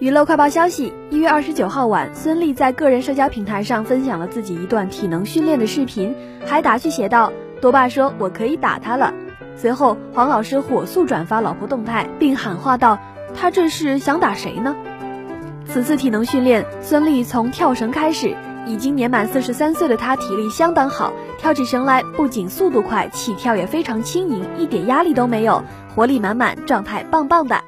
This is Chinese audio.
娱乐快报消息一月二十九号晚孙俪在个人社交平台上分享了自己一段体能训练的视频还打趣写道多爸说我可以打他了。随后黄老师火速转发老婆动态并喊话道他这是想打谁呢？此次体能训练孙俪从跳绳开始已经年满四十三岁的她体力相当好跳起绳来不仅速度快起跳也非常轻盈一点压力都没有活力满满状态棒棒的。